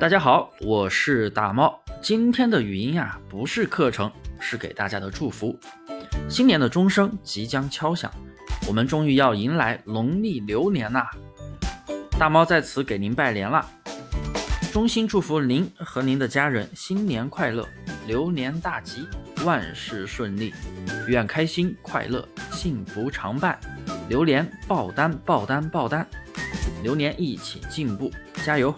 大家好，我是大猫。今天的语音呀，不是课程，是给大家的祝福。新年的钟声即将敲响，我们终于要迎来农历流年啦！大猫在此给您拜年啦，衷心祝福您和您的家人新年快乐，流年大吉，万事顺利，愿开心快乐，幸福常伴，流年爆单爆单爆单，流年一起进步，加油！